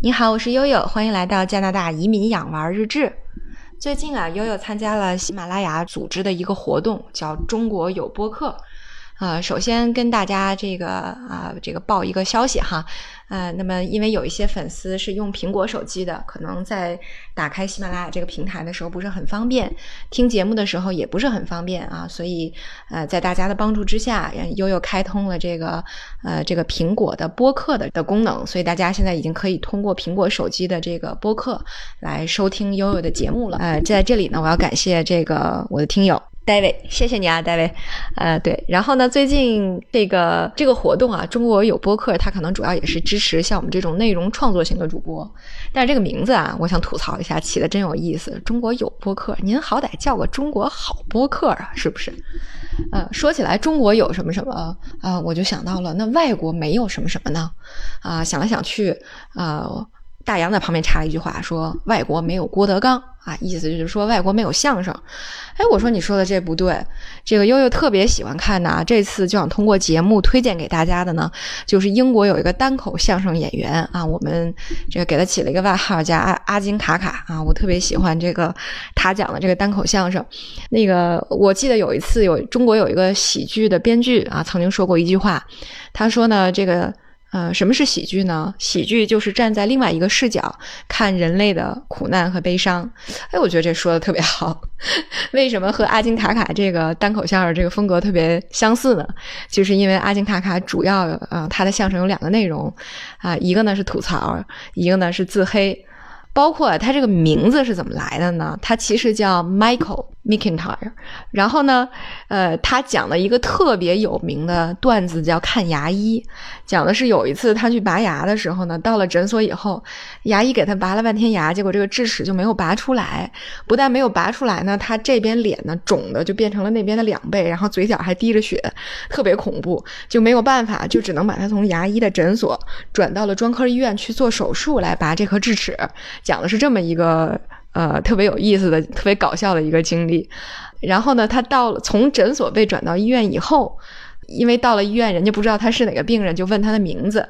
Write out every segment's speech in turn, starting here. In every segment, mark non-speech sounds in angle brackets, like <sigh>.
你好，我是悠悠，欢迎来到加拿大移民养娃日志。最近啊，悠悠参加了喜马拉雅组织的一个活动，叫“中国有播客”。啊，首先跟大家这个啊，这个报一个消息哈。呃，那么因为有一些粉丝是用苹果手机的，可能在打开喜马拉雅这个平台的时候不是很方便，听节目的时候也不是很方便啊，所以呃，在大家的帮助之下，悠悠开通了这个呃这个苹果的播客的的功能，所以大家现在已经可以通过苹果手机的这个播客来收听悠悠的节目了。呃，在这里呢，我要感谢这个我的听友。David，谢谢你啊，David。呃，对，然后呢，最近这个这个活动啊，中国有播客，它可能主要也是支持像我们这种内容创作型的主播。但是这个名字啊，我想吐槽一下，起的真有意思。中国有播客，您好歹叫个中国好播客啊，是不是？呃，说起来中国有什么什么啊，我就想到了，那外国没有什么什么呢？啊，想来想去啊。大洋在旁边插了一句话，说：“外国没有郭德纲啊，意思就是说外国没有相声。”哎，我说你说的这不对。这个悠悠特别喜欢看的，这次就想通过节目推荐给大家的呢，就是英国有一个单口相声演员啊，我们这个给他起了一个外号叫阿阿金卡卡啊，我特别喜欢这个他讲的这个单口相声。那个我记得有一次有中国有一个喜剧的编剧啊，曾经说过一句话，他说呢这个。呃，什么是喜剧呢？喜剧就是站在另外一个视角看人类的苦难和悲伤。哎，我觉得这说的特别好。<laughs> 为什么和阿金卡卡这个单口相声这个风格特别相似呢？就是因为阿金卡卡主要呃，他的相声有两个内容啊，一个呢是吐槽，一个呢是自黑。包括他这个名字是怎么来的呢？他其实叫 Michael McIntyre。然后呢，呃，他讲了一个特别有名的段子，叫看牙医。讲的是有一次他去拔牙的时候呢，到了诊所以后，牙医给他拔了半天牙，结果这个智齿就没有拔出来。不但没有拔出来呢，他这边脸呢肿的就变成了那边的两倍，然后嘴角还滴着血，特别恐怖。就没有办法，就只能把他从牙医的诊所转到了专科医院去做手术来拔这颗智齿。讲的是这么一个呃特别有意思的、特别搞笑的一个经历。然后呢，他到了从诊所被转到医院以后，因为到了医院，人家不知道他是哪个病人，就问他的名字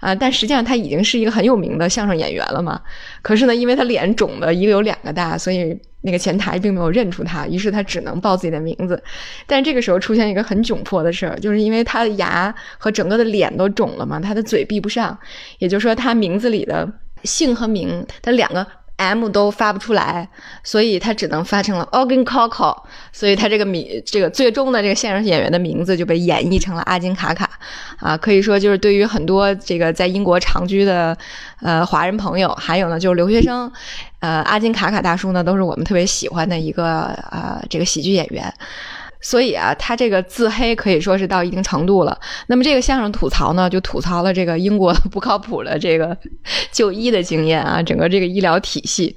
啊。但实际上他已经是一个很有名的相声演员了嘛。可是呢，因为他脸肿的一个有两个大，所以那个前台并没有认出他，于是他只能报自己的名字。但这个时候出现一个很窘迫的事儿，就是因为他的牙和整个的脸都肿了嘛，他的嘴闭不上，也就是说他名字里的。姓和名，他两个 M 都发不出来，所以他只能发成了 Organ Coco，所以他这个名，这个最终的这个相声演员的名字就被演绎成了阿金卡卡，啊，可以说就是对于很多这个在英国长居的呃华人朋友，还有呢就是留学生，呃，阿金卡卡大叔呢都是我们特别喜欢的一个呃这个喜剧演员。所以啊，他这个自黑可以说是到一定程度了。那么这个相声吐槽呢，就吐槽了这个英国 <laughs> 不靠谱的这个就医的经验啊，整个这个医疗体系。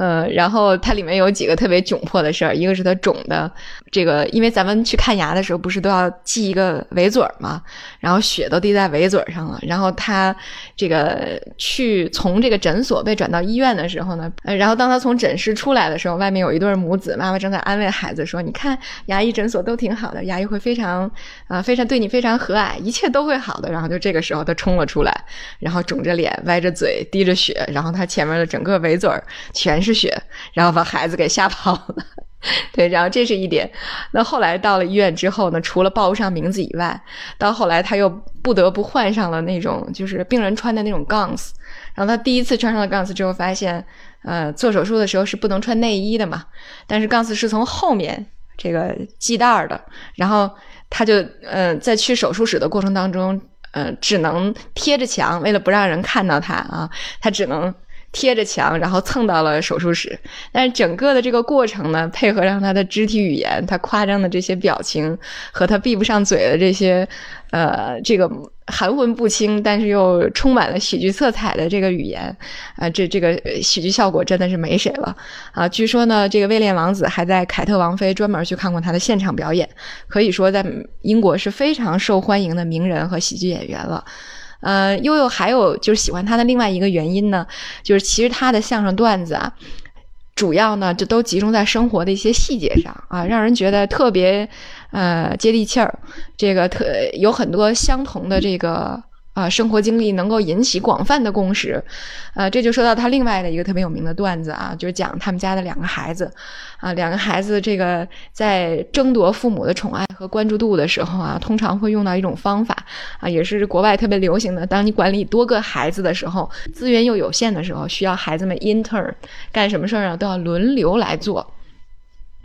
呃，然后它里面有几个特别窘迫的事儿，一个是它肿的，这个因为咱们去看牙的时候不是都要系一个围嘴儿嘛，然后血都滴在围嘴上了，然后他这个去从这个诊所被转到医院的时候呢，然后当他从诊室出来的时候，外面有一对母子，妈妈正在安慰孩子说：“你看牙医诊所都挺好的，牙医会非常啊，非常对你非常和蔼，一切都会好的。”然后就这个时候他冲了出来，然后肿着脸，歪着嘴，滴着血，然后他前面的整个围嘴儿全是。血，然后把孩子给吓跑了。对，然后这是一点。那后来到了医院之后呢，除了报不上名字以外，到后来他又不得不换上了那种就是病人穿的那种 gowns。然后他第一次穿上了 gowns 之后，发现呃做手术的时候是不能穿内衣的嘛。但是 gowns 是从后面这个系带的，然后他就呃在去手术室的过程当中，呃只能贴着墙，为了不让人看到他啊，他只能。贴着墙，然后蹭到了手术室。但是整个的这个过程呢，配合上他的肢体语言，他夸张的这些表情和他闭不上嘴的这些，呃，这个含混不清，但是又充满了喜剧色彩的这个语言，啊，这这个喜剧效果真的是没谁了啊！据说呢，这个威廉王子还在凯特王妃专门去看过他的现场表演，可以说在英国是非常受欢迎的名人和喜剧演员了。呃，悠悠还有就是喜欢他的另外一个原因呢，就是其实他的相声段子啊，主要呢就都集中在生活的一些细节上啊，让人觉得特别呃接地气儿。这个特有很多相同的这个啊，生活经历能够引起广泛的共识，呃，这就说到他另外的一个特别有名的段子啊，就是讲他们家的两个孩子，啊，两个孩子这个在争夺父母的宠爱和关注度的时候啊，通常会用到一种方法啊，也是国外特别流行的。当你管理多个孩子的时候，资源又有限的时候，需要孩子们 inter 干什么事儿啊，都要轮流来做。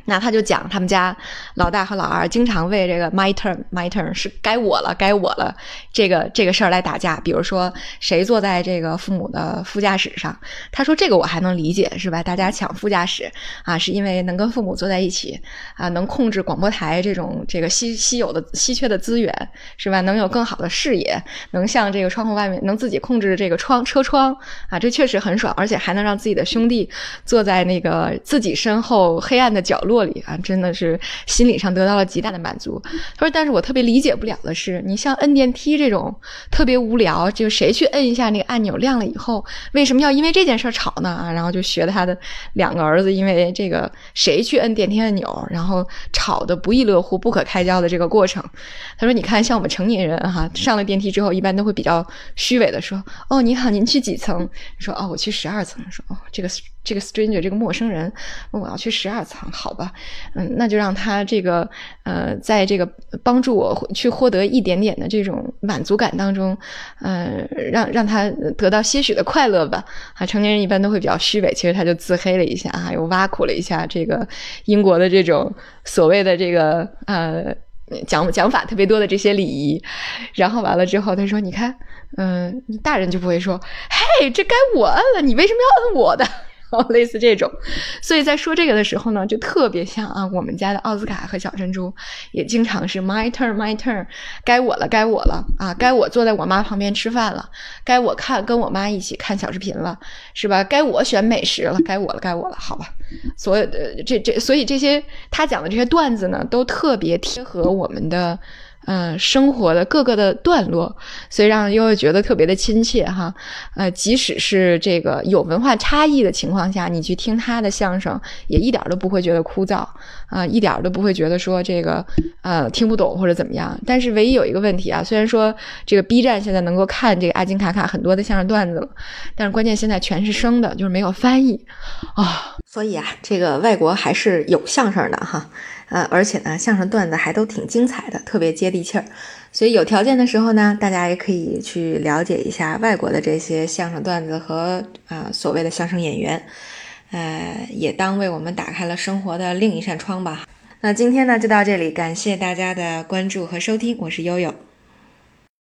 那他就讲他们家老大和老二经常为这个 my turn my turn 是该我了该我了这个这个事儿来打架。比如说谁坐在这个父母的副驾驶上，他说这个我还能理解是吧？大家抢副驾驶啊，是因为能跟父母坐在一起啊，能控制广播台这种这个稀稀有的稀缺的资源是吧？能有更好的视野，能向这个窗户外面能自己控制这个窗车窗啊，这确实很爽，而且还能让自己的兄弟坐在那个自己身后黑暗的角落。里啊，真的是心理上得到了极大的满足。他说：“但是我特别理解不了的是，你像摁电梯这种特别无聊，就谁去摁一下那个按钮亮了以后，为什么要因为这件事吵呢？啊，然后就学他的两个儿子，因为这个谁去摁电梯按钮，然后吵得不亦乐乎、不可开交的这个过程。他说：你看，像我们成年人哈，上了电梯之后，一般都会比较虚伪的说：哦，你好，您去几层？说：哦，我去十二层。说：哦，这个。”这个 stranger 这个陌生人问我要去十二层，好吧，嗯，那就让他这个呃，在这个帮助我去获得一点点的这种满足感当中，呃，让让他得到些许的快乐吧。啊，成年人一般都会比较虚伪，其实他就自黑了一下，啊，又挖苦了一下这个英国的这种所谓的这个呃讲讲法特别多的这些礼仪，然后完了之后他说：“你看，嗯，大人就不会说，嘿，这该我摁了，你为什么要摁我的？”类似这种，所以在说这个的时候呢，就特别像啊，我们家的奥斯卡和小珍珠也经常是 my turn my turn，该我了该我了啊，该我坐在我妈旁边吃饭了，该我看跟我妈一起看小视频了，是吧？该我选美食了，该我了该我了，好吧？所有的这这，所以这些他讲的这些段子呢，都特别贴合我们的。嗯，生活的各个的段落，所以让悠悠觉得特别的亲切哈。呃，即使是这个有文化差异的情况下，你去听他的相声，也一点都不会觉得枯燥啊，一点都不会觉得说这个呃听不懂或者怎么样。但是唯一有一个问题啊，虽然说这个 B 站现在能够看这个阿金卡卡很多的相声段子了，但是关键现在全是生的，就是没有翻译啊。所以啊，这个外国还是有相声的哈。呃，而且呢，相声段子还都挺精彩的，特别接地气儿。所以有条件的时候呢，大家也可以去了解一下外国的这些相声段子和啊所谓的相声演员，呃，也当为我们打开了生活的另一扇窗吧。那今天呢就到这里，感谢大家的关注和收听，我是悠悠。